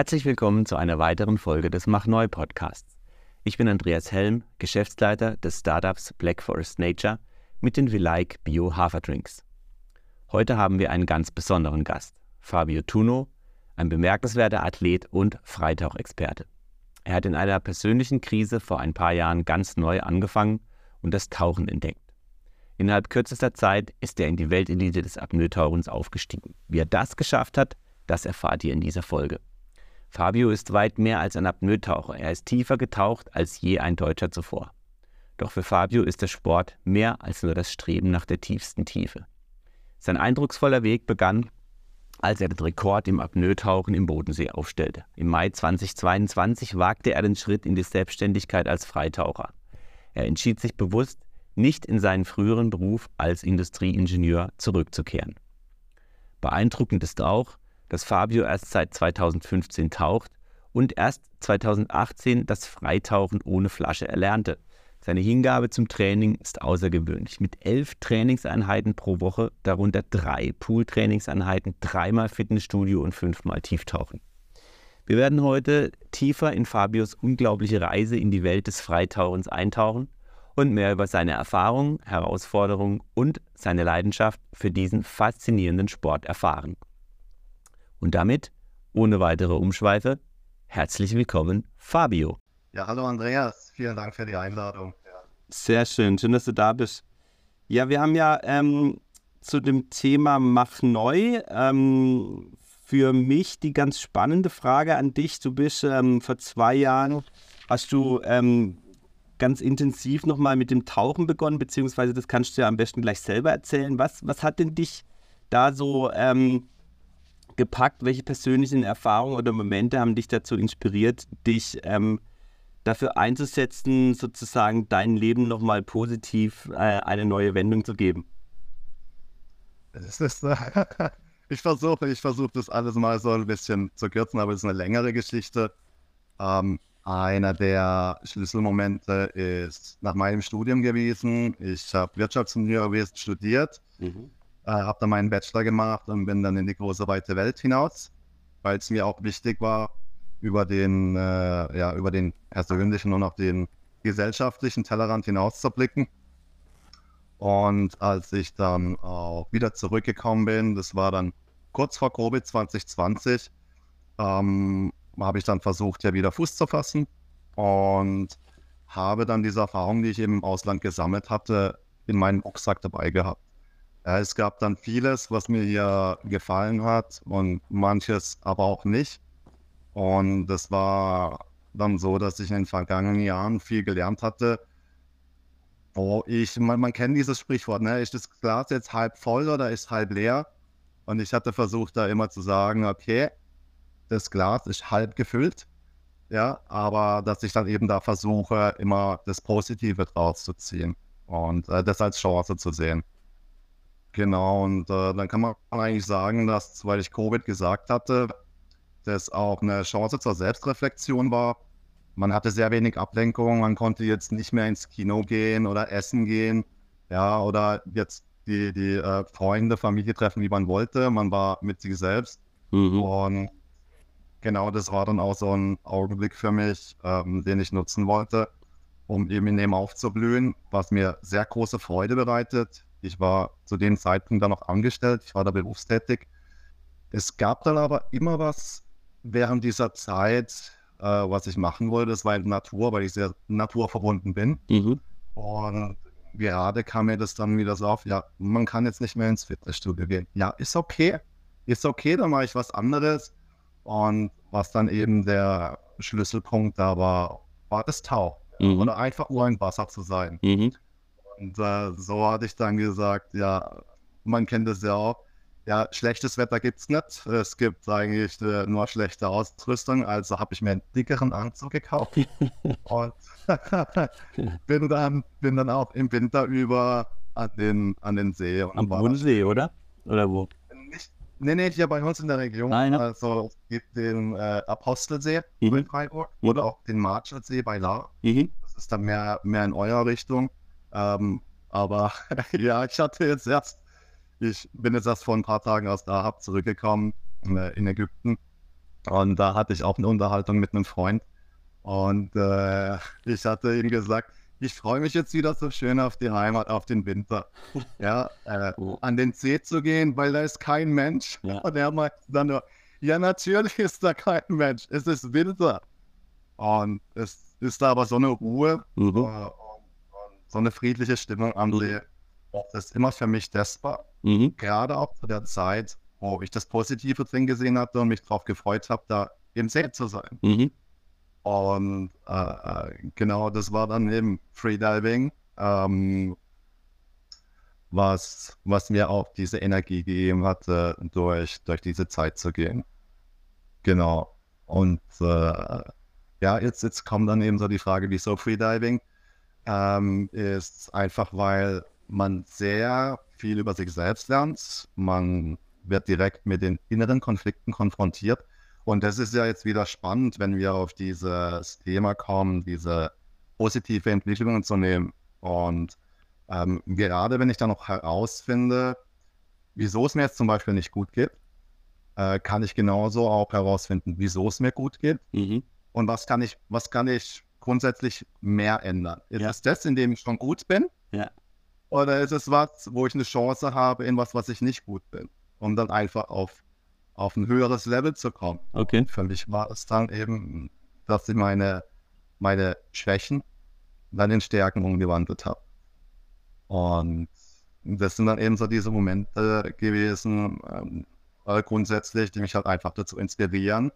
Herzlich willkommen zu einer weiteren Folge des Mach Neu Podcasts. Ich bin Andreas Helm, Geschäftsleiter des Startups Black Forest Nature mit den Vilike Bio Haferdrinks. Heute haben wir einen ganz besonderen Gast, Fabio Tuno, ein bemerkenswerter Athlet und Freitauchexperte. Er hat in einer persönlichen Krise vor ein paar Jahren ganz neu angefangen und das Tauchen entdeckt. Innerhalb kürzester Zeit ist er in die Weltelite des Apnoe-Tauchens aufgestiegen. Wie er das geschafft hat, das erfahrt ihr in dieser Folge. Fabio ist weit mehr als ein Apnoe-Taucher. Er ist tiefer getaucht als je ein Deutscher zuvor. Doch für Fabio ist der Sport mehr als nur das Streben nach der tiefsten Tiefe. Sein eindrucksvoller Weg begann, als er den Rekord im Apnoe-Tauchen im Bodensee aufstellte. Im Mai 2022 wagte er den Schritt in die Selbstständigkeit als Freitaucher. Er entschied sich bewusst, nicht in seinen früheren Beruf als Industrieingenieur zurückzukehren. Beeindruckend ist auch, dass Fabio erst seit 2015 taucht und erst 2018 das Freitauchen ohne Flasche erlernte. Seine Hingabe zum Training ist außergewöhnlich. Mit elf Trainingseinheiten pro Woche, darunter drei Pool-Trainingseinheiten, dreimal Fitnessstudio und fünfmal Tieftauchen. Wir werden heute tiefer in Fabios unglaubliche Reise in die Welt des Freitauchens eintauchen und mehr über seine Erfahrungen, Herausforderungen und seine Leidenschaft für diesen faszinierenden Sport erfahren. Und damit, ohne weitere Umschweife, herzlich willkommen, Fabio. Ja, hallo Andreas, vielen Dank für die Einladung. Sehr schön, schön, dass du da bist. Ja, wir haben ja ähm, zu dem Thema Mach neu ähm, für mich die ganz spannende Frage an dich. Du bist ähm, vor zwei Jahren, hast du ähm, ganz intensiv nochmal mit dem Tauchen begonnen, beziehungsweise das kannst du ja am besten gleich selber erzählen. Was, was hat denn dich da so ähm, gepackt? Welche persönlichen Erfahrungen oder Momente haben dich dazu inspiriert, dich ähm, dafür einzusetzen, sozusagen dein Leben nochmal positiv äh, eine neue Wendung zu geben? Ist, ich versuche, ich versuche das alles mal so ein bisschen zu kürzen, aber es ist eine längere Geschichte. Ähm, einer der Schlüsselmomente ist nach meinem Studium gewesen. Ich habe Wirtschaftsingenieurwesen studiert. Mhm äh, habe dann meinen Bachelor gemacht und bin dann in die große weite Welt hinaus, weil es mir auch wichtig war, über den, äh, ja, über den persönlichen und auch den gesellschaftlichen Tellerrand hinauszublicken. Und als ich dann auch wieder zurückgekommen bin, das war dann kurz vor Covid 2020, ähm, habe ich dann versucht, ja wieder Fuß zu fassen und habe dann diese Erfahrung, die ich eben im Ausland gesammelt hatte, in meinem Rucksack dabei gehabt. Ja, es gab dann vieles, was mir hier gefallen hat und manches aber auch nicht. Und das war dann so, dass ich in den vergangenen Jahren viel gelernt hatte, wo ich, man, man kennt dieses Sprichwort, ne? ist das Glas jetzt halb voll oder ist halb leer? Und ich hatte versucht, da immer zu sagen, okay, das Glas ist halb gefüllt, ja, aber dass ich dann eben da versuche, immer das Positive draus zu ziehen und äh, das als Chance zu sehen. Genau, und äh, dann kann man eigentlich sagen, dass, weil ich Covid gesagt hatte, das auch eine Chance zur Selbstreflexion war. Man hatte sehr wenig Ablenkung, man konnte jetzt nicht mehr ins Kino gehen oder essen gehen, ja, oder jetzt die, die äh, Freunde, Familie treffen, wie man wollte. Man war mit sich selbst. Mhm. Und genau das war dann auch so ein Augenblick für mich, ähm, den ich nutzen wollte, um eben in dem aufzublühen, was mir sehr große Freude bereitet. Ich war zu dem Zeitpunkt dann noch angestellt, ich war da berufstätig. Es gab dann aber immer was während dieser Zeit, äh, was ich machen wollte. Das war in Natur, weil ich sehr naturverbunden bin. Mhm. Und gerade kam mir das dann wieder so auf, ja, man kann jetzt nicht mehr ins Fitnessstudio gehen. Ja, ist okay. Ist okay, dann mache ich was anderes. Und was dann eben der Schlüsselpunkt da war, war das Tauchen. Mhm. Oder einfach nur im Wasser zu sein. Mhm. Und äh, so hatte ich dann gesagt, ja, man kennt das ja auch. Ja, schlechtes Wetter gibt es nicht. Es gibt eigentlich äh, nur schlechte Ausrüstung. Also habe ich mir einen dickeren Anzug gekauft. und bin, dann, bin dann auch im Winter über an den, an den See. Am Bodensee, oder? Oder wo? Nicht, nee, nee, hier bei uns in der Region. Nein, also es gibt den äh, Apostelsee mhm. in Freiburg oder auch den Marschalsee bei La. Mhm. Das ist dann mehr, mehr in eurer Richtung. Ähm, aber ja, ich hatte jetzt erst, ich bin jetzt erst vor ein paar Tagen aus Dahab zurückgekommen äh, in Ägypten Und da hatte ich auch eine Unterhaltung mit einem Freund. Und äh, ich hatte ihm gesagt, ich freue mich jetzt wieder so schön auf die Heimat, auf den Winter. Ja, äh, Oh. an den See zu gehen, weil da ist kein Mensch. Ja. Und er meinte dann nur, ja, natürlich ist da kein Mensch. Es ist Winter. Und es ist da aber so eine Ruhe äh, Mhm. So eine friedliche Stimmung am Mhm. See. Das ist immer für mich testbar. Mhm. Gerade auch zu der Zeit, wo ich das Positive drin gesehen hatte und mich darauf gefreut habe, da im See zu sein. Mhm. Und äh, äh, genau, das war dann eben Freediving, ähm, was, was mir auch diese Energie gegeben hatte, durch, durch diese Zeit zu gehen. Genau. Und äh, ja, jetzt, jetzt kommt dann eben so die Frage, wieso Freediving? Ähm, ist einfach, weil man sehr viel über sich selbst lernt. Man wird direkt mit den inneren Konflikten konfrontiert. Und das ist ja jetzt wieder spannend, wenn wir auf dieses Thema kommen, diese positive Entwicklungen zu nehmen. Und ähm, gerade wenn ich dann noch herausfinde, wieso es mir jetzt zum Beispiel nicht gut geht, äh, kann ich genauso auch herausfinden, wieso es mir gut geht Mhm. und was kann ich, was kann ich grundsätzlich mehr ändern. Ist Ja. es das, in dem ich schon gut bin? Ja. Oder ist es was, wo ich eine Chance habe in was, was ich nicht gut bin? Um dann einfach auf, auf ein höheres Level zu kommen. Okay. Für mich war es dann eben, dass ich meine, meine Schwächen dann in Stärken umgewandelt habe. Und das sind dann eben so diese Momente gewesen, ähm, äh, grundsätzlich, die mich halt einfach dazu inspirieren,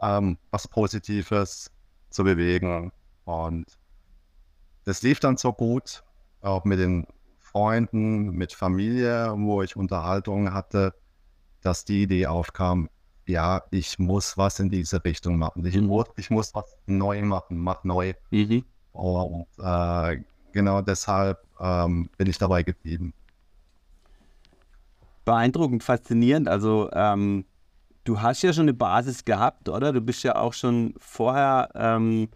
ähm, was Positives zu bewegen. Und das lief dann so gut, auch mit den Freunden, mit Familie, wo ich Unterhaltungen hatte, dass die Idee aufkam, ja, ich muss was in diese Richtung machen. Ich, Mhm. muss, ich muss was neu machen, mach neu. Mhm. Und äh, genau deshalb ähm, bin ich dabei geblieben. Beeindruckend, faszinierend. Also ähm, du hast ja schon eine Basis gehabt, oder? Du bist ja auch schon vorher ähm,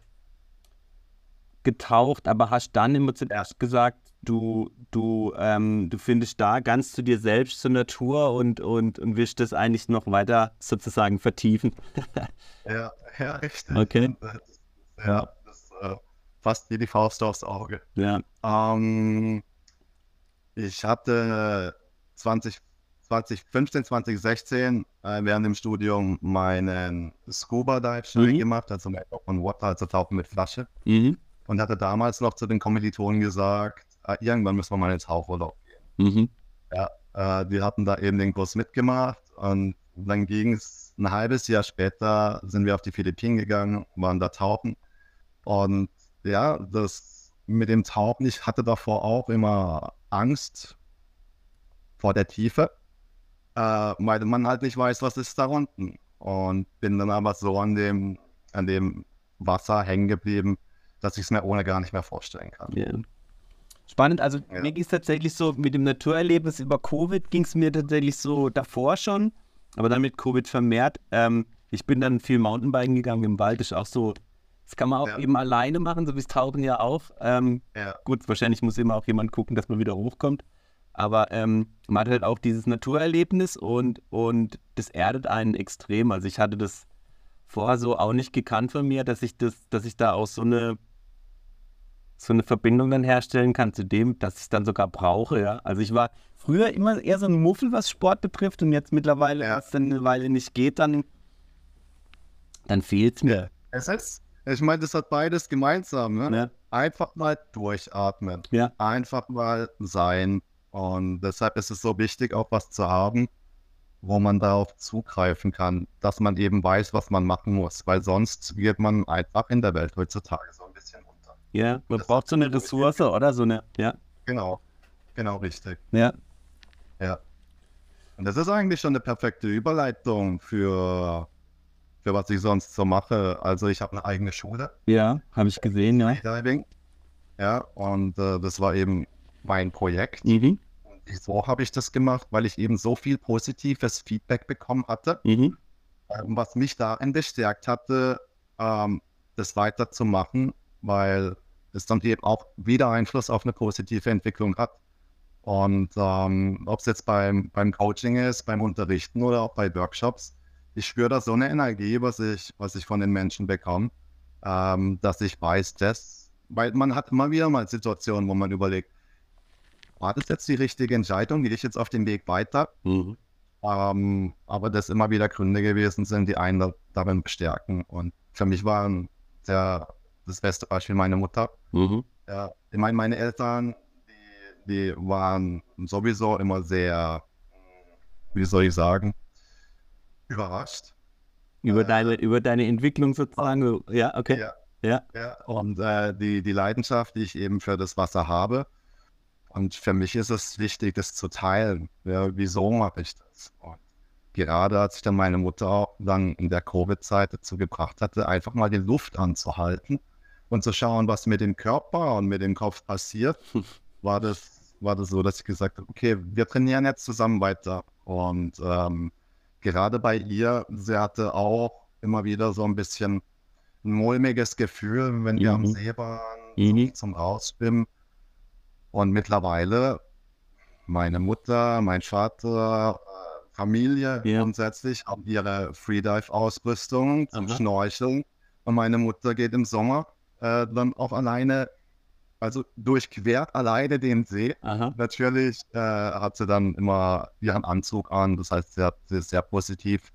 getaucht, aber hast dann immer zuerst gesagt, du, du, ähm, du findest da ganz zu dir selbst zur Natur und, und, und willst das eigentlich noch weiter sozusagen vertiefen. Ja, ja, richtig. Okay. Das, ja, das äh, fast wie die Faust aufs Auge. Ja. Ähm, ich hatte 20, 2015, 2016 äh, während dem Studium meinen Scuba Dive Schein Mhm. gemacht, also mit Open Water, also Tauchen mit Flasche. Mhm. Und hatte damals noch zu den Kommilitonen gesagt, äh, irgendwann müssen wir mal ins Tauchurlaub gehen. Mhm. Äh, wir hatten da eben den Kurs mitgemacht und dann ging es ein halbes Jahr später, sind wir auf die Philippinen gegangen, waren da tauchen. Und ja, das mit dem Tauchen, ich hatte davor auch immer Angst vor der Tiefe, äh, weil man halt nicht weiß, was ist da unten. Und bin dann aber so an dem, an dem Wasser hängen geblieben, dass ich es mir ohne gar nicht mehr vorstellen kann. Ja. Spannend, also Ja. mir ging es tatsächlich so mit dem Naturerlebnis über Covid ging es mir tatsächlich so davor schon, aber dann mit Covid vermehrt. Ähm, ich bin dann viel Mountainbiken gegangen im Wald, ist auch so, das kann man auch Ja. eben alleine machen, so wie es Tauchen ja auch. Ähm, Ja, gut, wahrscheinlich muss immer auch jemand gucken, dass man wieder hochkommt. Aber ähm, man hat halt auch dieses Naturerlebnis und, und das erdet einen extrem. Also ich hatte das vorher so auch nicht gekannt von mir, dass ich das, dass ich da auch so eine so eine Verbindung dann herstellen kann zu dem, dass ich es dann sogar brauche, ja. Also ich war früher immer eher so ein Muffel, was Sport betrifft und jetzt mittlerweile, Ja. wenn es dann eine Weile nicht geht, dann, dann fehlt es mir. es ist, ich meine, das hat beides gemeinsam. Ne? Ne? Einfach mal durchatmen. Ja. Einfach mal sein. Und deshalb ist es so wichtig, auch was zu haben, wo man darauf zugreifen kann, dass man eben weiß, was man machen muss. Weil sonst wird man einfach in der Welt heutzutage so ein bisschen unter. Ja, man Das braucht so eine Ressource, oder? So eine, ja. Genau. Genau richtig. Ja. Ja. Und das ist eigentlich schon eine perfekte Überleitung für, für was ich sonst so mache. Also ich habe eine eigene Schule. Ja, habe ich gesehen, ja. Diving. Ja, und äh, das war eben mein Projekt. Mhm. Wieso habe ich das gemacht? Weil ich eben so viel positives Feedback bekommen hatte, Mhm. ähm, was mich darin bestärkt hatte, ähm, das weiterzumachen, weil es dann eben auch wieder Einfluss auf eine positive Entwicklung hat. Und ähm, ob es jetzt beim, beim Coaching ist, beim Unterrichten oder auch bei Workshops, ich spüre da so eine Energie, was ich, was ich von den Menschen bekomme, ähm, dass ich weiß, dass, weil man hat immer wieder mal Situationen, wo man überlegt, war das jetzt die richtige Entscheidung? Gehe ich jetzt auf den Weg weiter? Mhm. Ähm, aber das immer wieder Gründe gewesen sind, die einen darin bestärken. Und für mich waren der, das beste Beispiel meine Mutter. Mhm. Ja, ich meine, meine Eltern, die, die waren sowieso immer sehr, wie soll ich sagen, überrascht. Über, äh, deine, über deine Entwicklung sozusagen, ja, okay. Ja, ja. ja. Und äh, die, die Leidenschaft, die ich eben für das Wasser habe, und für mich ist es wichtig, das zu teilen. Ja, wieso mache ich das? Und gerade als ich dann meine Mutter dann in der Covid-Zeit dazu gebracht hatte, einfach mal die Luft anzuhalten und zu schauen, was mit dem Körper und mit dem Kopf passiert, war das, war das so, dass ich gesagt habe, okay, wir trainieren jetzt zusammen weiter. Und ähm, gerade bei ihr, sie hatte auch immer wieder so ein bisschen ein mulmiges Gefühl, wenn wir mhm. am See waren, mhm. zum Rausschwimmen und mittlerweile meine Mutter, mein Vater, äh, Familie ja. grundsätzlich haben ihre Freedive-Ausrüstung zum Aha. Schnorcheln. Und meine Mutter geht im Sommer äh, dann auch alleine, also durchquert alleine den See. Aha. Natürlich äh, hat sie dann immer ihren Anzug an. Das heißt, sie hat sie sehr positiv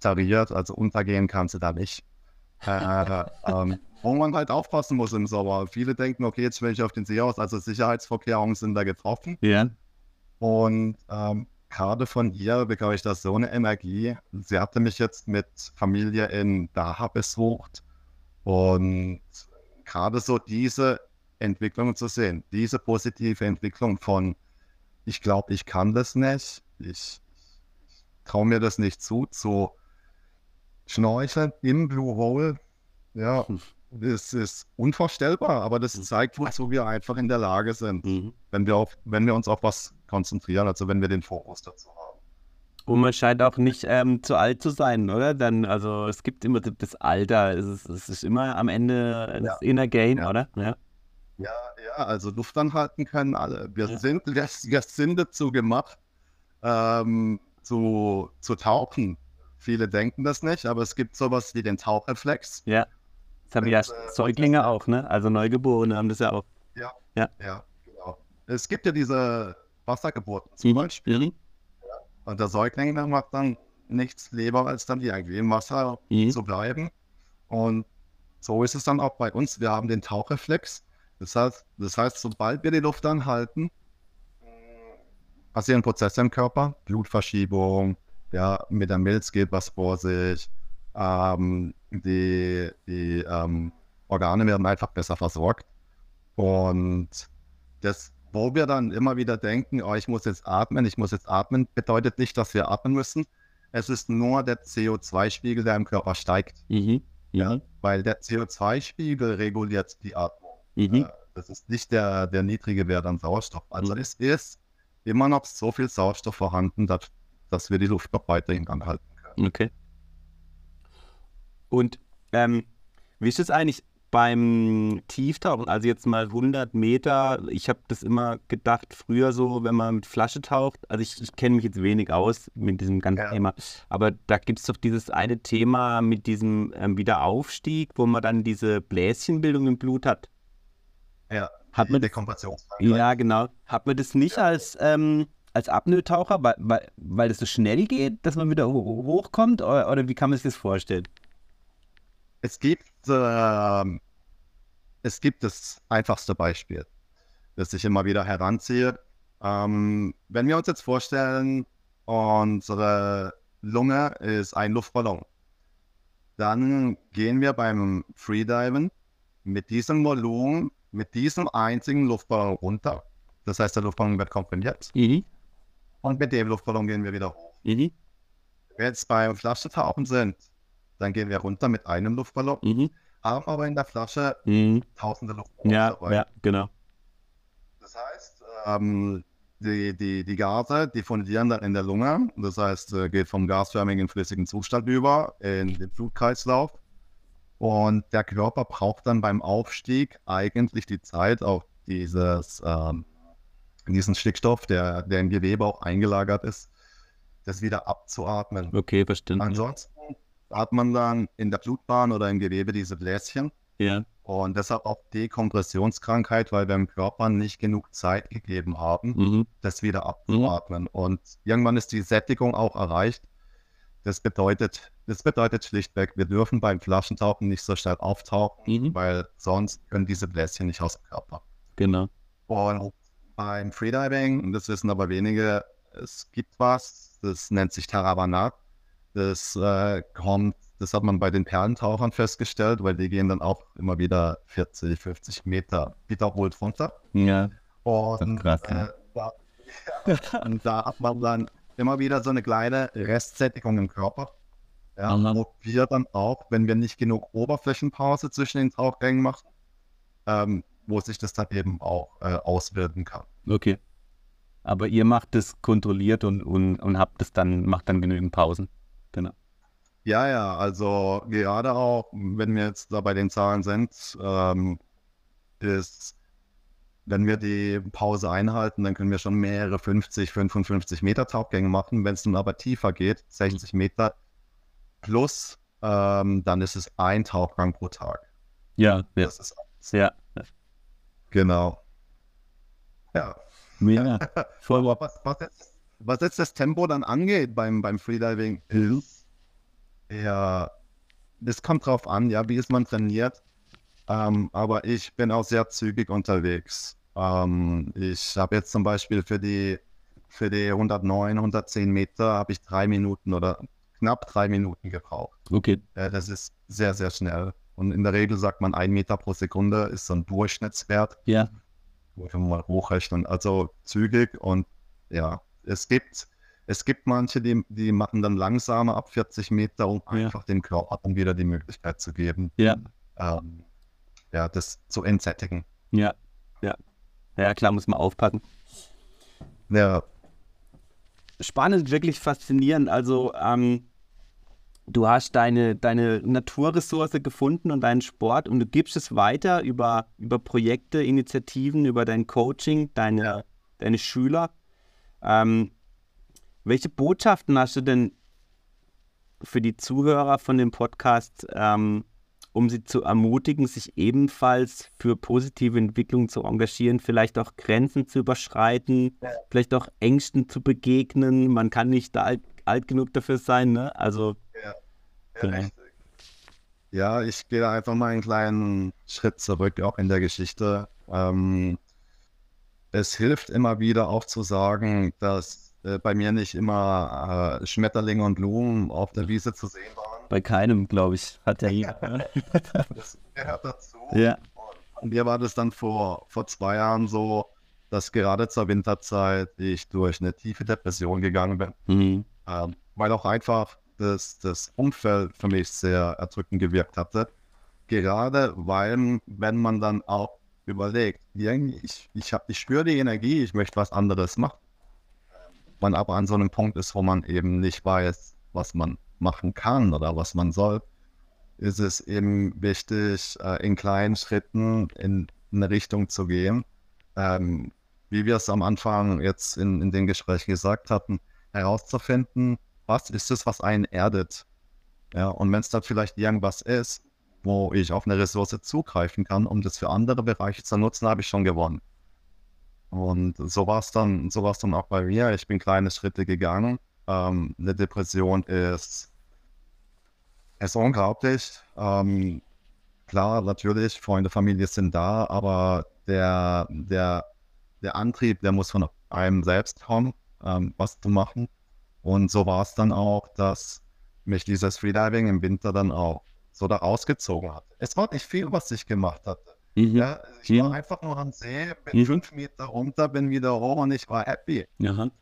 tariert. Also untergehen kann sie da nicht. Äh, ähm, wo man halt aufpassen muss im Sommer. Viele denken, okay, jetzt will ich auf den See aus, also Sicherheitsvorkehrungen sind da getroffen. Ja. Und ähm, gerade von ihr bekomme ich da so eine Energie. Sie hatte mich jetzt mit Familie in Daha besucht und gerade so diese Entwicklung zu sehen, diese positive Entwicklung von, ich glaube, ich kann das nicht, ich, ich traue mir das nicht zu, zu Schnorcheln im Blue Hole, ja, das ist unvorstellbar, aber das mhm. zeigt, wozu wir einfach in der Lage sind, mhm. wenn, wir auf, wenn wir uns auf was konzentrieren, also wenn wir den Fokus dazu haben. Und man scheint auch nicht ähm, zu alt zu sein, oder? Dann, also es gibt immer das Alter, es ist, es ist immer am Ende das ja. Inner Game, ja. oder? Ja. ja, ja, also Luft anhalten können alle. Wir, sind, wir, wir sind dazu gemacht, ähm, zu, zu tauchen. Viele denken das nicht, aber es gibt sowas wie den Tauchreflex. Ja. Das haben ja äh, Säuglinge auch, ne? Also Neugeborene haben das ja auch. Ja. Ja, ja genau. Es gibt ja diese Wassergeburten zum mhm. Beispiel. Mhm. Ja. Und der Säugling der macht dann nichts lieber, als dann irgendwie im Wasser mhm. zu bleiben. Und so ist es dann auch bei uns. Wir haben den Tauchreflex. Das heißt, das heißt, sobald wir die Luft anhalten, passieren Prozesse im Körper, Blutverschiebung, ja, mit der Milz geht was vor sich, ähm, die, die ähm, Organe werden einfach besser versorgt. Und das, wo wir dann immer wieder denken, oh, ich muss jetzt atmen, ich muss jetzt atmen, bedeutet nicht, dass wir atmen müssen. Es ist nur der CO2-Spiegel, der im Körper steigt. Mhm. Ja. Weil der CO2-Spiegel reguliert die Atmung. Mhm. Äh, das ist nicht der, der niedrige Wert an Sauerstoff. Also mhm. es ist immer noch so viel Sauerstoff vorhanden, dass dass wir die Luft noch weiterhin anhalten können. Okay. Und ähm, wie ist es eigentlich beim Tieftauchen? Also jetzt mal 100 Meter. Ich habe das immer gedacht, früher so, wenn man mit Flasche taucht. Also ich, ich kenne mich jetzt wenig aus mit diesem ganzen ja. Thema. Aber da gibt es doch dieses eine Thema mit diesem ähm, Wiederaufstieg, wo man dann diese Bläschenbildung im Blut hat. Ja, hat man, Ja, genau. Hat man das nicht ja. als ähm, als Apnoe-Taucher, weil, weil, weil es so schnell geht, dass man wieder hochkommt? Oder, oder wie kann man sich das vorstellen? Es gibt, äh, es gibt das einfachste Beispiel, das ich immer wieder heranziehe. Ähm, wenn wir uns jetzt vorstellen, unsere Lunge ist ein Luftballon, dann gehen wir beim Freediven mit diesem Volumen, mit diesem einzigen Luftballon runter. Das heißt, der Luftballon wird komprimiert. Mhm. Und mit dem Luftballon gehen wir wieder hoch. Mhm. Wenn wir jetzt beim Flaschentauchen sind, dann gehen wir runter mit einem Luftballon, mhm. haben aber in der Flasche mhm. tausende Luftballons ja, dabei. Ja, genau. Das heißt, ähm, die, die, die Gase diffundieren dann in der Lunge. Das heißt, äh, geht vom gasförmigen flüssigen Zustand über in den Blutkreislauf. Und der Körper braucht dann beim Aufstieg eigentlich die Zeit, auf dieses ähm, diesen Stickstoff, der, der im Gewebe auch eingelagert ist, das wieder abzuatmen. Okay, bestimmt. Ansonsten hat man dann in der Blutbahn oder im Gewebe diese Bläschen. Ja. Und deshalb auch Dekompressionskrankheit, weil wir dem Körper nicht genug Zeit gegeben haben, Mhm. das wieder abzuatmen. Und irgendwann ist die Sättigung auch erreicht. Das bedeutet, das bedeutet schlichtweg, wir dürfen beim Flaschentauchen nicht so schnell auftauchen, Mhm. weil sonst können diese Bläschen nicht aus dem Körper. Genau. Und beim Freediving, und das wissen aber wenige, es gibt was, das nennt sich Taravana. Das äh, kommt, das hat man bei den Perlentauchern festgestellt, weil die gehen dann auch immer wieder 40, 50 Meter wiederholt runter. Ja. Und, krass, ne? äh, da, und da hat man dann immer wieder so eine kleine Restsättigung im Körper. Ja, wo wir dann auch, wenn wir nicht genug Oberflächenpause zwischen den Tauchgängen machen, ähm, wo sich das dann eben auch äh, auswirken kann. Okay. Aber ihr macht es kontrolliert und, und, und habt es dann, macht dann genügend Pausen. Genau. Ja, ja, also gerade auch, wenn wir jetzt da bei den Zahlen sind, ähm, ist, wenn wir die Pause einhalten, dann können wir schon mehrere 50, 55 Meter Tauchgänge machen. Wenn es dann aber tiefer geht, 60 Meter plus, ähm, dann ist es ein Tauchgang pro Tag. Ja, ja. Das ist Ja. Genau. Ja. Mega. Voll was, was, jetzt, was jetzt das Tempo dann angeht beim, beim Freediving, ist, ja, das kommt drauf an, ja, wie ist man trainiert. Ähm, aber ich bin auch sehr zügig unterwegs. Ähm, ich habe jetzt zum Beispiel für die, für die 109, 110 Meter habe ich drei Minuten oder knapp drei Minuten gebraucht. Okay. Äh, das ist sehr, sehr schnell. Und in der Regel sagt man, ein Meter pro Sekunde ist so ein Durchschnittswert Ja. wo wir mal hochrechnen. Also zügig und ja, es gibt, es gibt manche, die, die machen dann langsamer ab 40 Meter, um Ja. einfach dem Körper dann wieder die Möglichkeit zu geben, Ja. ähm, ja, das zu entsättigen. Ja. Ja. Ja, klar, muss man aufpassen. Ja, spannend, wirklich faszinierend. Also, ähm, du hast deine, deine Naturressource gefunden und deinen Sport und du gibst es weiter über, über Projekte, Initiativen, über dein Coaching, deine, deine Schüler. Ähm, welche Botschaften hast du denn für die Zuhörer von dem Podcast, ähm, um sie zu ermutigen, sich ebenfalls für positive Entwicklung zu engagieren, vielleicht auch Grenzen zu überschreiten, vielleicht auch Ängsten zu begegnen. Man kann nicht alt, alt genug dafür sein, ne? Also, ja, Genau. richtig. Ja, ich gehe da einfach mal einen kleinen Schritt zurück, auch in der Geschichte. Ähm, es hilft immer wieder auch zu sagen, dass äh, bei mir nicht immer äh, Schmetterlinge und Blumen auf der Wiese zu sehen waren. bei keinem, glaube ich, hat er hier. ne? Das gehört dazu. ja. Und mir war das dann vor, vor zwei Jahren so, dass gerade zur Winterzeit ich durch eine tiefe Depression gegangen bin, Mhm. ähm, weil auch einfach das, das Umfeld für mich sehr erdrückend gewirkt hatte. Gerade weil, wenn man dann auch überlegt, ich, ich, ich spüre die Energie, ich möchte was anderes machen. Man aber an so einem Punkt ist, wo man eben nicht weiß, was man machen kann oder was man soll, ist es eben wichtig, äh, in kleinen Schritten in eine Richtung zu gehen. Ähm, wie wir es am Anfang jetzt in, in den Gesprächen gesagt hatten, herauszufinden, was ist es, was einen erdet. Ja, und wenn es dann vielleicht irgendwas ist, wo ich auf eine Ressource zugreifen kann, um das für andere Bereiche zu nutzen, habe ich schon gewonnen. Und so war es dann, so war es dann auch bei mir. Ich bin kleine Schritte gegangen. Ähm, eine Depression ist, ist unglaublich. Ähm, klar, natürlich, Freunde, Familie sind da, aber der, der, der Antrieb, der muss von einem selbst kommen, ähm, was zu machen. Und so war es dann auch, dass mich dieses Freediving im Winter dann auch so da rausgezogen hat. Es war nicht viel, was ich gemacht hatte. Mhm. Ja, ich Ja. war einfach nur am See, bin Mhm. fünf Meter runter, bin wieder hoch und ich war happy. Aha. Und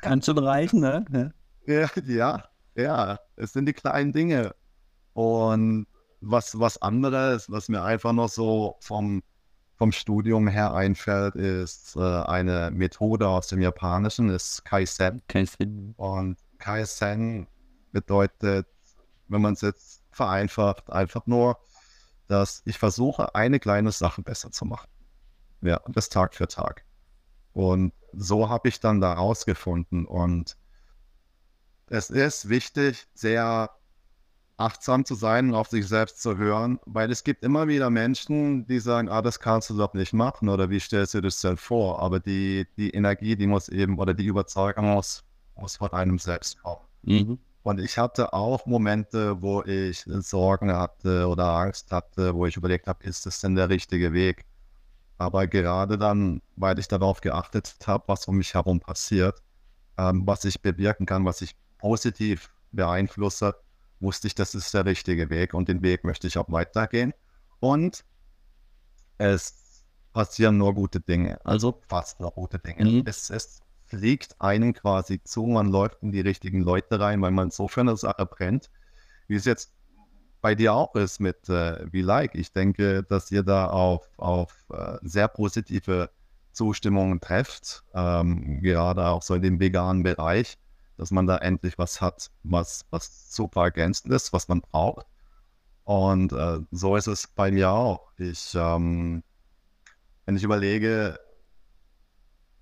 Kann schon reichen, ne? Ja. ja, ja, ja, es sind die kleinen Dinge. Und was, was anderes, was mir einfach noch so vom, vom Studium her einfällt, ist äh, eine Methode aus dem Japanischen, ist Kaizen. Sinn. Und Kaizen bedeutet, wenn man es jetzt vereinfacht, einfach nur, dass ich versuche, eine kleine Sache besser zu machen. Ja, das Tag für Tag. Und so habe ich dann da rausgefunden. Und es ist wichtig, sehr achtsam zu sein und auf sich selbst zu hören, weil es gibt immer wieder Menschen, die sagen, ah, das kannst du doch nicht machen oder wie stellst du dir das denn vor? Aber die, die Energie, die muss eben oder die Überzeugung muss, muss von einem selbst kommen. Mhm. Und ich hatte auch Momente, wo ich Sorgen hatte oder Angst hatte, wo ich überlegt habe, ist das denn der richtige Weg? Aber gerade dann, weil ich darauf geachtet habe, was um mich herum passiert, ähm, was ich bewirken kann, was ich positiv beeinflusse, wusste ich, das ist der richtige Weg und den Weg möchte ich auch weitergehen. Und es passieren nur gute Dinge, also fast nur gute Dinge. Mhm. Es, es fliegt einen quasi zu, man läuft in die richtigen Leute rein, weil man so für eine Sache brennt, wie es jetzt bei dir auch ist mit äh, wie Like. Ich denke, dass ihr da auf, auf äh, sehr positive Zustimmungen trefft, ähm, gerade auch so in dem veganen Bereich dass man da endlich was hat, was, was super ergänzend ist, was man braucht. Und äh, so ist es bei mir auch. Ich, ähm, wenn ich überlege,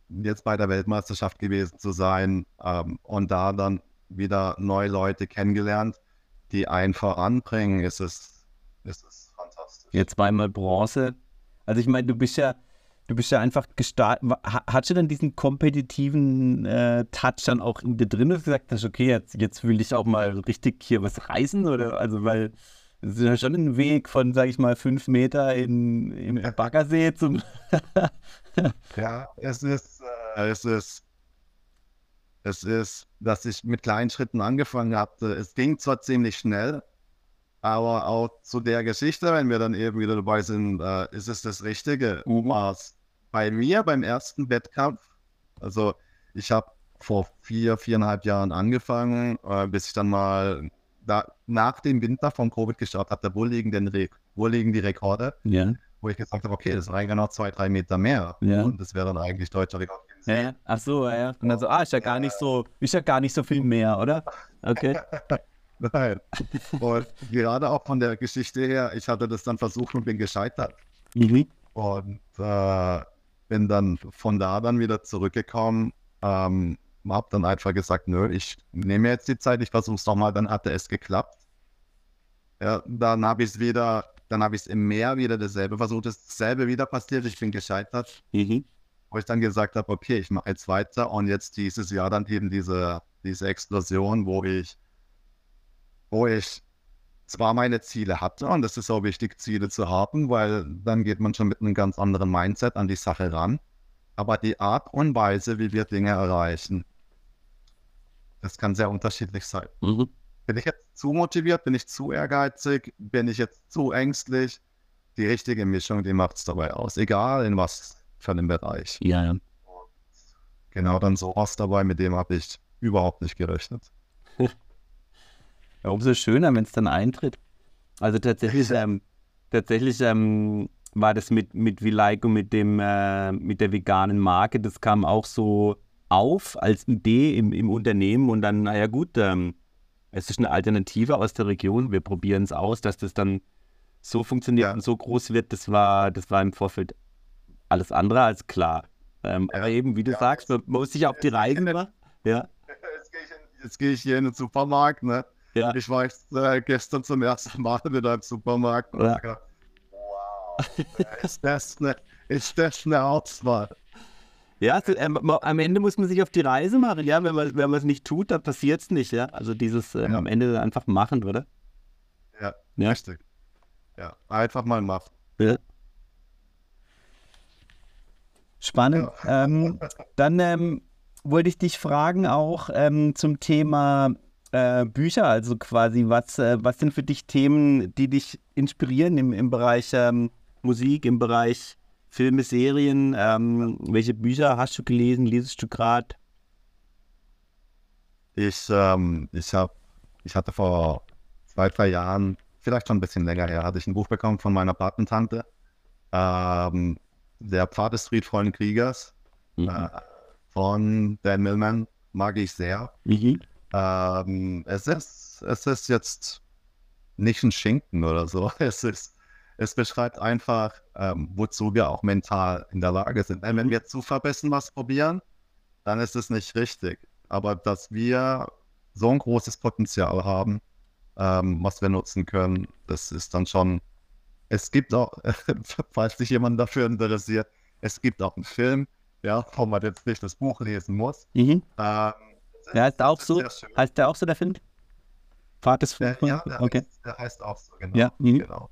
jetzt bei der Weltmeisterschaft gewesen zu sein ähm, und da dann wieder neue Leute kennengelernt, die einen voranbringen, ist es, ist es fantastisch. Jetzt zweimal Bronze. Also ich meine, du bist ja, du bist ja einfach gestartet. Hast du dann diesen kompetitiven äh, Touch dann auch in dir drin, dass du gesagt hast, okay, jetzt, jetzt will ich auch mal richtig hier was reißen? Oder also, weil es ist ja schon ein Weg von, sag ich mal, fünf Meter in, im Baggersee zum. ja, es ist, äh, es ist, es ist, dass ich mit kleinen Schritten angefangen habe. Es ging zwar ziemlich schnell, aber auch zu der Geschichte, wenn wir dann eben wieder dabei sind, äh, ist es das Richtige. Mhm. Bei mir beim ersten Wettkampf, also ich habe vor vier, viereinhalb Jahren angefangen, äh, bis ich dann mal da, nach dem Winter von Covid gestartet habe, wo liegen denn Re wo liegen die Rekorde? Ja. Wo ich gesagt habe, okay, das reichen ja noch zwei, drei Meter mehr. Ja. Und das wäre dann eigentlich deutscher Rekord. Ja, ach so, ja. Und dann so, ah, ist ja gar nicht so, ist ja gar nicht so viel mehr, oder? Okay. Nein. Und gerade auch von der Geschichte her, ich hatte das dann versucht und bin gescheitert. Mhm. Und äh, bin dann von da dann wieder zurückgekommen, ähm, habe dann einfach gesagt, nö, ich nehme jetzt die Zeit, ich versuche es nochmal, dann hatte es geklappt. Ja, dann habe ich es wieder, dann habe ich es im Meer wieder dasselbe versucht, dasselbe wieder passiert, ich bin gescheitert. Mhm. Wo ich dann gesagt habe, okay, ich mache jetzt weiter und jetzt dieses Jahr dann eben diese, diese Explosion, wo ich wo ich zwar meine Ziele hatte, und das ist auch wichtig, Ziele zu haben, weil dann geht man schon mit einem ganz anderen Mindset an die Sache ran. Aber die Art und Weise, wie wir Dinge erreichen, das kann sehr unterschiedlich sein. Mhm. Bin ich jetzt zu motiviert? Bin ich zu ehrgeizig? Bin ich jetzt zu ängstlich? Die richtige Mischung, die macht es dabei aus. Egal in was für einem Bereich. Ja, ja. Genau dann sowas dabei, mit dem habe ich überhaupt nicht gerechnet. Ja, umso schöner, wenn es dann eintritt. Also tatsächlich, ähm, tatsächlich ähm, war das mit, mit Vilaiko, mit, dem, äh, mit der veganen Marke, das kam auch so auf als Idee im, im Unternehmen und dann, naja gut, ähm, es ist eine Alternative aus der Region, wir probieren es aus, dass das dann so funktioniert ja. und so groß wird, das war, das war im Vorfeld alles andere als klar. Ähm, ja. Aber eben, wie du ja. sagst, man muss sich auf die Reise machen. Ja. Jetzt gehe ich hier in den Supermarkt, ne? Ja. Ich war jetzt, äh, gestern zum ersten Mal wieder im Supermarkt und ja. dachte, wow, ist das eine, ist das eine Auswahl? Ja, also, ähm, am Ende muss man sich auf die Reise machen, ja. Wenn man, wenn man es nicht tut, dann passiert es nicht, ja. Also dieses ähm, ja. am Ende einfach machen, oder? Ja, ja, richtig. Ja, einfach mal machen. Ja. Spannend. Ähm, dann ähm, wollte ich dich fragen auch ähm, zum Thema äh, Bücher, also quasi, was, äh, was sind für dich Themen, die dich inspirieren im, im Bereich ähm, Musik, im Bereich Filme, Serien? Ähm, welche Bücher hast du gelesen, liest du gerade? Ich, ähm, ich, hab, ich hatte vor zwei, drei Jahren, vielleicht schon ein bisschen länger her, hatte ich ein Buch bekommen von meiner Patentante. Ähm, der Pfad des friedvollen Kriegers mhm. äh, von Dan Millman mag ich sehr. Mhm. Ähm, es, ist, es ist jetzt nicht ein Schinken oder so. Es, ist, es beschreibt einfach, ähm, wozu wir auch mental in der Lage sind. Wenn wir zu verbessern was probieren, dann ist es nicht richtig. Aber dass wir so ein großes Potenzial haben, ähm, was wir nutzen können. Das ist dann schon. Es gibt auch, falls sich jemand dafür interessiert, es gibt auch einen Film, ja, wo man jetzt nicht das Buch lesen muss. Mhm. Ähm, ja, ist auch so. Heißt der auch so, der Film? Fahrt des Ja, der, okay. heißt, der heißt auch so, genau. Ja. Mhm. genau.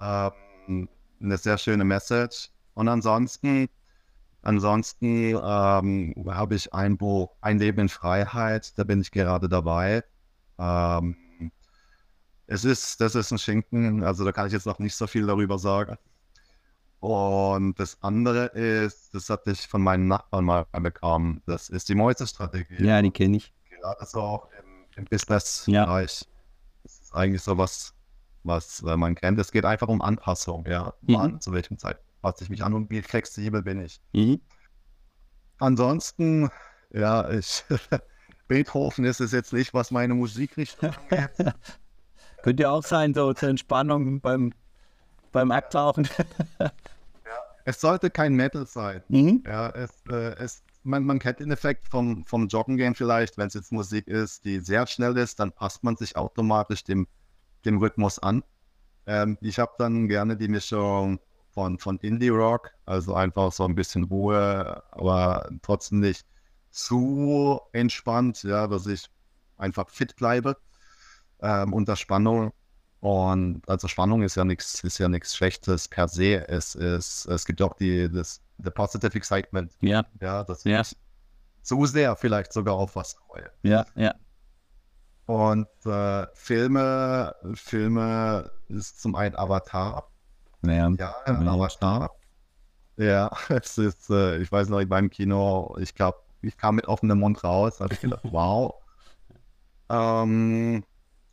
Ähm, eine sehr schöne Message. Und ansonsten, ansonsten ähm, habe ich ein Buch, Ein Leben in Freiheit, da bin ich gerade dabei. Ähm, es ist, das ist ein Schinken, also da kann ich jetzt noch nicht so viel darüber sagen. Und das andere ist, das hatte ich von meinen Nachbarn mal bekommen, das ist die Mäuse-Strategie. Ja, die kenne ich. Gerade so auch im, im Business-Bereich. Ja. Das ist eigentlich so was, was man kennt. Es geht einfach um Anpassung, ja. Mhm. zu welchem Zeit passe ich mich an und wie flexibel bin ich. Mhm. Ansonsten, ja, ich, Beethoven ist es jetzt nicht, was meine Musikrichtung angeht. Könnte ja auch sein, so zur Entspannung beim, beim Abtauchen. ja. Es sollte kein Metal sein. Mhm. Ja, es, äh, es, man, man kennt den Effekt vom, vom Joggen gehen vielleicht, wenn es jetzt Musik ist, die sehr schnell ist, dann passt man sich automatisch dem, dem Rhythmus an. Ähm, ich habe dann gerne die Mischung von, von Indie-Rock, also einfach so ein bisschen Ruhe, aber trotzdem nicht zu entspannt, ja, dass ich einfach fit bleibe ähm, unter Spannung. Und also Spannung ist ja nichts, ist ja nichts Schlechtes per se. Es ist, es gibt auch die, das, the positive excitement. Ja. Ja, das ja. so sehr vielleicht sogar auf was freue. Ja, ja. Und äh, Filme, Filme ist zum einen Avatar. Naja, ja, ja. Avatar. Ja, es ist, äh, ich weiß noch, in meinem Kino, ich glaube, ich kam mit offenem Mund raus, da habe ich gedacht, wow. Ähm,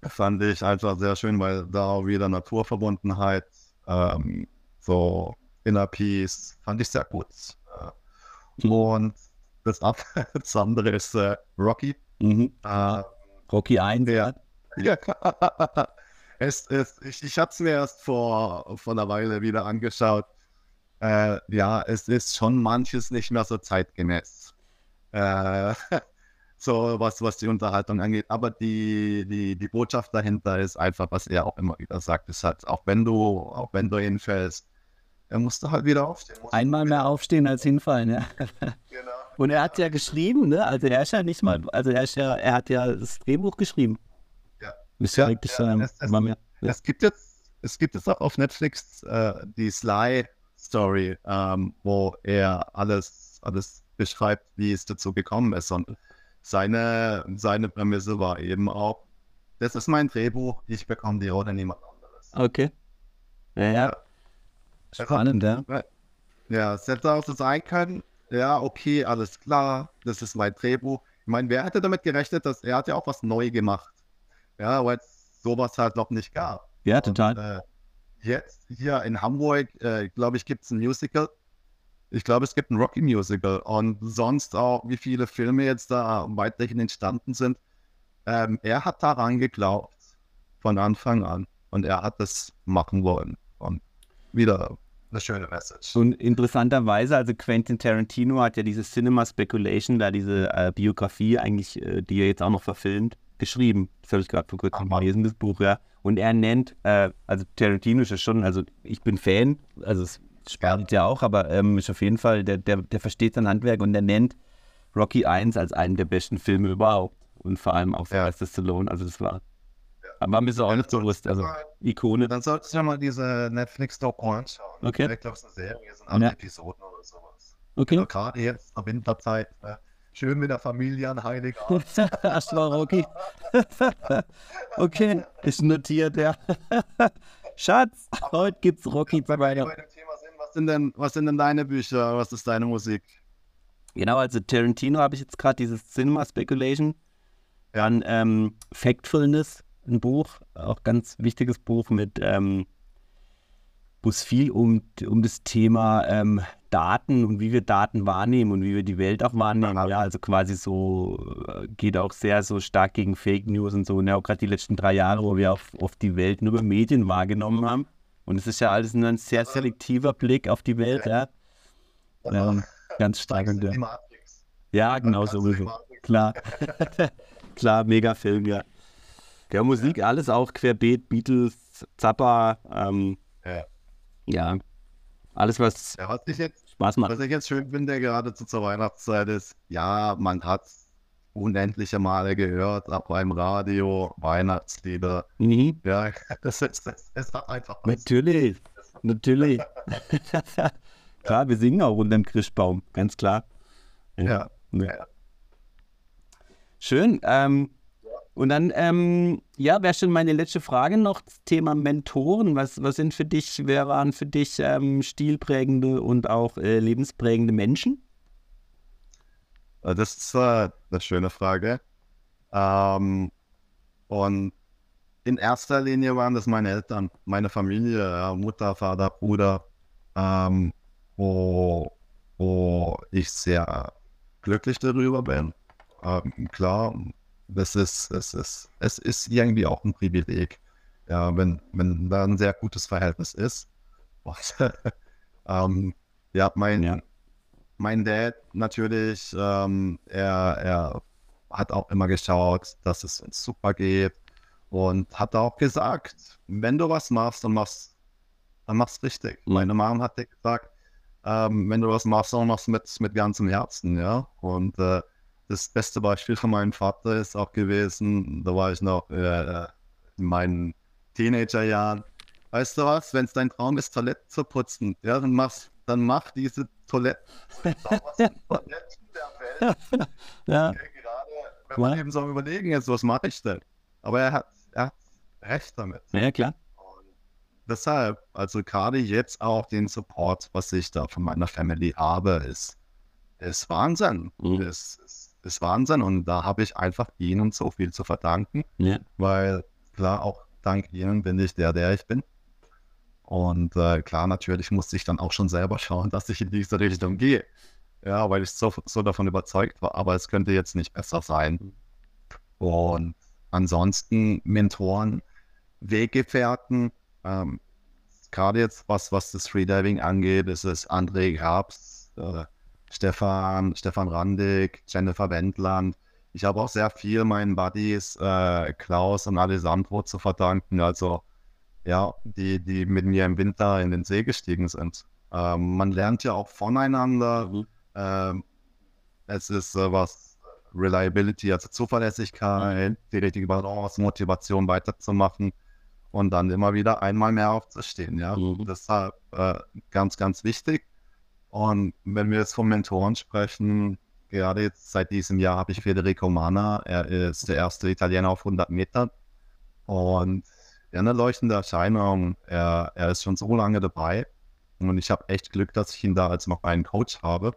fand ich einfach sehr schön, weil da wieder Naturverbundenheit, ähm, so Inner Peace, fand ich sehr gut. Äh, und das, das, andere ist äh, Rocky. Mhm. Äh, Rocky 1. Ja. ja. es, es, ich ich habe es mir erst vor, vor einer Weile wieder angeschaut. Äh, ja, es ist schon manches nicht mehr so zeitgemäß. Äh, so was, was die Unterhaltung angeht. Aber die, die, die Botschaft dahinter ist einfach, was er auch immer wieder sagt, ist halt, auch wenn du, auch wenn du hinfällst, er musste halt wieder aufstehen. Einmal mehr aufstehen als hinfallen, ja. Genau. Und er hat ja geschrieben, ne? Also er ist ja nicht mal, also er ist ja, er hat ja das Drehbuch geschrieben. Ja. Müsste ja, eigentlich ja, es, es, mehr, ja. es gibt jetzt, es gibt jetzt auch auf Netflix äh, die Sly Story, ähm, wo er alles, alles beschreibt, wie es dazu gekommen ist. Und seine, seine Prämisse war eben auch, das ist mein Drehbuch, ich bekomme die Rolle, niemand anderes. Okay. Ja, ja. Spannend, ja. Ja, es hätte auch so sein können, ja, okay, alles klar, das ist mein Drehbuch. Ich meine, wer hätte damit gerechnet, dass er hat ja auch was neu gemacht. Ja, weil es sowas halt noch nicht gab. Ja, total. Und, äh, jetzt hier in Hamburg, äh, glaube ich, gibt es ein Musical ich glaube, es gibt ein Rocky Musical und sonst auch, wie viele Filme jetzt da weiterhin entstanden sind. Ähm, er hat daran geglaubt von Anfang an und er hat das machen wollen. Und wieder eine schöne Message. Und interessanterweise, also Quentin Tarantino hat ja diese Cinema Speculation, da diese äh, Biografie eigentlich, äh, die er jetzt auch noch verfilmt, geschrieben. Das habe ich gerade vor kurzem gelesen, das Buch, ja. Und er nennt, äh, also Tarantino ist ja schon, also ich bin Fan, also es spannend ja auch, aber ähm, ist auf jeden Fall, der, der, der versteht sein Handwerk und der nennt Rocky 1 als einen der besten Filme überhaupt. Und vor allem auch ja. Sylvester Stallone, also das war. Ja. Aber mir ist auch nicht so bewusst, also Ikone. Dann solltest du ja mal diese Netflix-Doku anschauen. Okay. Ich glaube, es ist eine Serie, sind acht ja. Episoden oder sowas. Okay. Also gerade jetzt in der Winterzeit, ne? schön mit der Familie an Heiligabend. Erstmal Rocky. okay, ist notiert, ja. Schatz, heute gibt's Rocky 2 sind denn, was sind denn deine Bücher? Was ist deine Musik? Genau, also Tarantino habe ich jetzt gerade dieses Cinema Speculation. Dann ähm, Factfulness, ein Buch, auch ganz wichtiges Buch mit, ähm, wo es viel um, um das Thema ähm, Daten und wie wir Daten wahrnehmen und wie wir die Welt auch wahrnehmen. Ja, also quasi so äh, geht auch sehr so stark gegen Fake News und so. Und ja, auch gerade die letzten drei Jahre, wo wir auf, auf die Welt nur über Medien wahrgenommen haben. Und es ist ja alles nur ein sehr selektiver Blick auf die Welt, ja. ja ganz stark. Und, ja. ja, genau so. Klar. Klar, mega Film, ja. Der Musik, alles auch querbeet, Beatles, Zappa, ähm, Ja. ja, alles, was Ja, was ich jetzt, Spaß macht. was ich jetzt schön finde, gerade zu- zur Weihnachtszeit ist, ja, man hat unendliche Male gehört, auch beim Radio, Weihnachtslieder. Mhm. Ja, das ist, das, hat einfach was. Natürlich, natürlich. klar, wir singen auch unter dem Christbaum, ganz klar. Ja. Ja. Ja. Schön. Ähm, und dann, ähm, ja, wäre schon meine letzte Frage noch, das Thema Mentoren. Was, was sind für dich, wer waren für dich ähm, stilprägende und auch äh, lebensprägende Menschen? Äh, Das ist äh, eine schöne Frage. Ähm, und in erster Linie waren das meine Eltern, meine Familie, Mutter, Vater, Bruder, ähm, wo, wo ich sehr glücklich darüber bin. Ähm, klar, das ist, es ist, es ist irgendwie auch ein Privileg, ja, wenn, wenn da ein sehr gutes Verhältnis ist. Und, ähm, ja, mein, Ja. Mein Dad natürlich, ähm, er, er hat auch immer geschaut, dass es uns super geht und hat auch gesagt, wenn du was machst, dann machst dann machst richtig. Mhm. Meine Mom hat gesagt, ähm, wenn du was machst, dann machst du mit, mit ganzem Herzen, ja. Und äh, das beste Beispiel von meinem Vater ist auch gewesen, da war ich noch äh, in meinen Teenagerjahren. Weißt du was, wenn es dein Traum ist, Toiletten zu putzen, ja, dann machst, dann mach diese Toiletten. Toiletten der Welt. Ja, gerade wenn man eben so am überlegen ist, was mache ich denn? Aber er hat, er hat recht damit. ja klar. Und deshalb, also gerade jetzt auch den Support, was ich da von meiner Family habe, ist, ist Wahnsinn. Mhm. Ist, ist, ist Wahnsinn. Und da habe ich einfach ihnen so viel zu verdanken, Ja. weil klar, auch dank ihnen bin ich der, der ich bin. Und äh, klar, natürlich musste ich dann auch schon selber schauen, dass ich in diese Richtung gehe. Ja, weil ich so, so davon überzeugt war, aber es könnte jetzt nicht besser sein. Und ansonsten Mentoren, Weggefährten, ähm, gerade jetzt was, was das Freediving angeht, ist es André Grabs, äh, Stefan, Stefan Randig, Jennifer Wendland. Ich habe auch sehr viel meinen Buddies äh, Klaus und Alessandro zu verdanken, also ja, die, die mit mir im Winter in den See gestiegen sind. Ähm, man lernt ja auch voneinander. Mhm. Ähm, es ist äh, was Reliability, also Zuverlässigkeit, die richtige Balance, Motivation weiterzumachen und dann immer wieder einmal mehr aufzustehen. Ja, Mhm. deshalb äh, ganz, ganz wichtig. Und wenn wir jetzt von Mentoren sprechen, gerade jetzt seit diesem Jahr habe ich Federico Mana. Er ist der erste Italiener auf 100 Metern und eine leuchtende Erscheinung. Er, er ist schon so lange dabei und ich habe echt Glück, dass ich ihn da als noch einen Coach habe.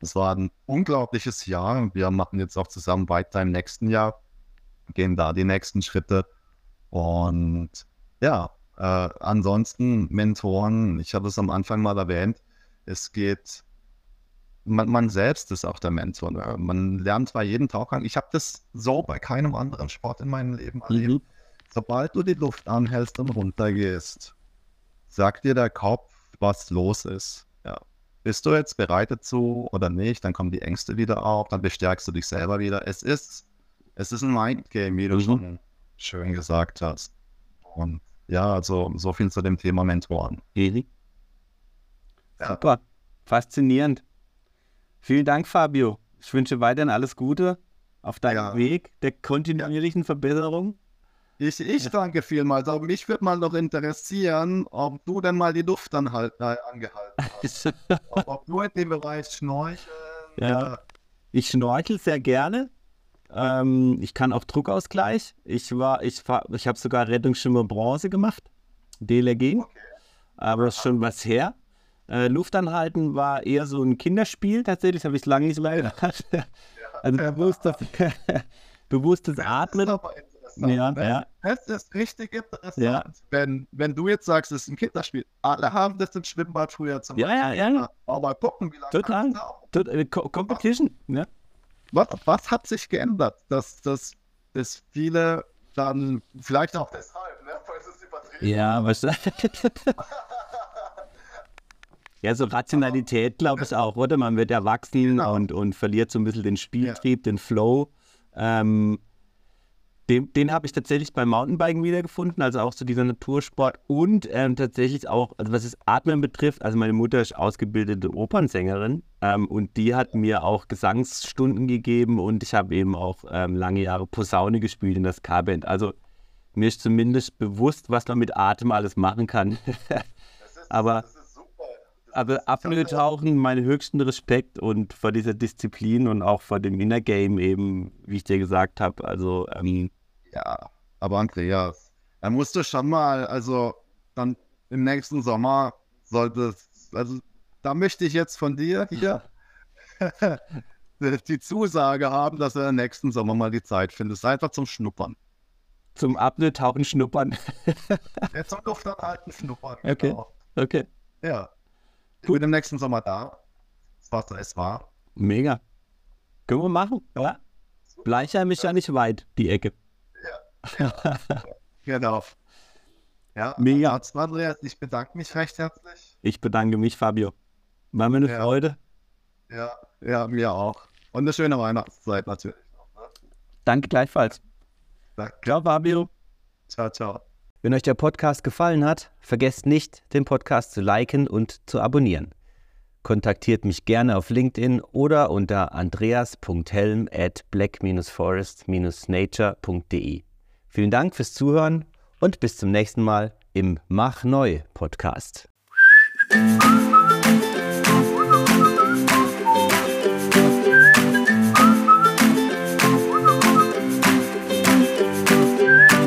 Es war ein unglaubliches Jahr. Wir machen jetzt auch zusammen weiter im nächsten Jahr, gehen da die nächsten Schritte. Und ja, äh, ansonsten Mentoren, ich habe es am Anfang mal erwähnt, es geht, man, man selbst ist auch der Mentor. Ne? Man lernt zwar jeden Tauchgang, ich habe das so bei keinem anderen Sport in meinem Leben erlebt. Mhm. Sobald du die Luft anhältst und runtergehst, sagt dir der Kopf, was los ist. Ja. Bist du jetzt bereit dazu oder nicht? Dann kommen die Ängste wieder auf, dann bestärkst du dich selber wieder. Es ist, es ist ein Mindgame, wie du Mhm. schon schön gesagt hast. Und ja, also so viel zu dem Thema Mentoren. Mhm. Ja. Super, faszinierend. Vielen Dank, Fabio. Ich wünsche weiterhin alles Gute auf deinem Ja. Weg der kontinuierlichen Verbesserung. Ich, ich danke vielmals. Aber mich würde mal noch interessieren, ob du denn mal die Luft anhalt, äh, angehalten hast. ob, ob du in dem Bereich schnorcheln. Ja. Ich schnorchel sehr gerne. Ähm, ich kann auch Druckausgleich. Ich war, ich, ich habe sogar Rettungsschwimmer Bronze gemacht, DLRG, Okay. aber das ist schon was her. Äh, Luftanhalten war eher so ein Kinderspiel tatsächlich, habe ich lange nicht mehr gemacht. Also bewusstes, bewusstes Atmen. Ja, ne? ja. Das ist richtig interessant. Ja. Wenn, wenn du jetzt sagst, es ist ein Kinderspiel, alle haben das im Schwimmbad früher zum Ja, ja, ja. Aber mal gucken, wie lange Total. kannst du auch. Tot- äh, Co Competition. Ja. was, was hat sich geändert? Dass, dass, dass viele dann, vielleicht auch deshalb, ne? weil es ist übertrieben. Ja, was? ja, so Rationalität glaube ich auch, oder? Man wird erwachsen Genau. und, und verliert so ein bisschen den Spieltrieb, den Flow. Ähm, Den, den habe ich tatsächlich beim Mountainbiken wiedergefunden, also auch so dieser Natursport und ähm, tatsächlich auch, also was das Atmen betrifft, also meine Mutter ist ausgebildete Opernsängerin ähm, und die hat mir auch Gesangsstunden gegeben und ich habe eben auch ähm, lange Jahre Posaune gespielt in der Ska-Band. Also mir ist zumindest bewusst, was man mit Atem alles machen kann. aber aber Apnoe-Tauchen, meinen höchsten Respekt und vor dieser Disziplin und auch vor dem Inner Game eben, wie ich dir gesagt habe. Also ähm, ja, aber Andreas, er musste schon mal, also dann im nächsten Sommer sollte es, also da möchte ich jetzt von dir hier die Zusage haben, dass er im nächsten Sommer mal die Zeit findet. Einfach zum Schnuppern. Zum Apnoe-Tauchen schnuppern. ja, zum Luftanhalten schnuppern. Okay. Genau. Okay. Ja. Ich bin im nächsten Sommer da. Das war es war. Mega. Können wir machen, ja? Bleichheim ist ja nicht weit, die Ecke. Genau. Ja, Mega. Andreas, ich bedanke mich recht herzlich. Ich bedanke mich, Fabio. War mir eine ja. Freude. Ja, ja, mir auch. Und eine schöne Weihnachtszeit natürlich. Ne? Danke gleichfalls. Danke. Ciao, Fabio. Ciao, ciao. Wenn euch der Podcast gefallen hat, vergesst nicht, den Podcast zu liken und zu abonnieren. Kontaktiert mich gerne auf LinkedIn oder unter andreas.helm at black-forest-nature.de. Vielen Dank fürs Zuhören und bis zum nächsten Mal im Mach Neu Podcast.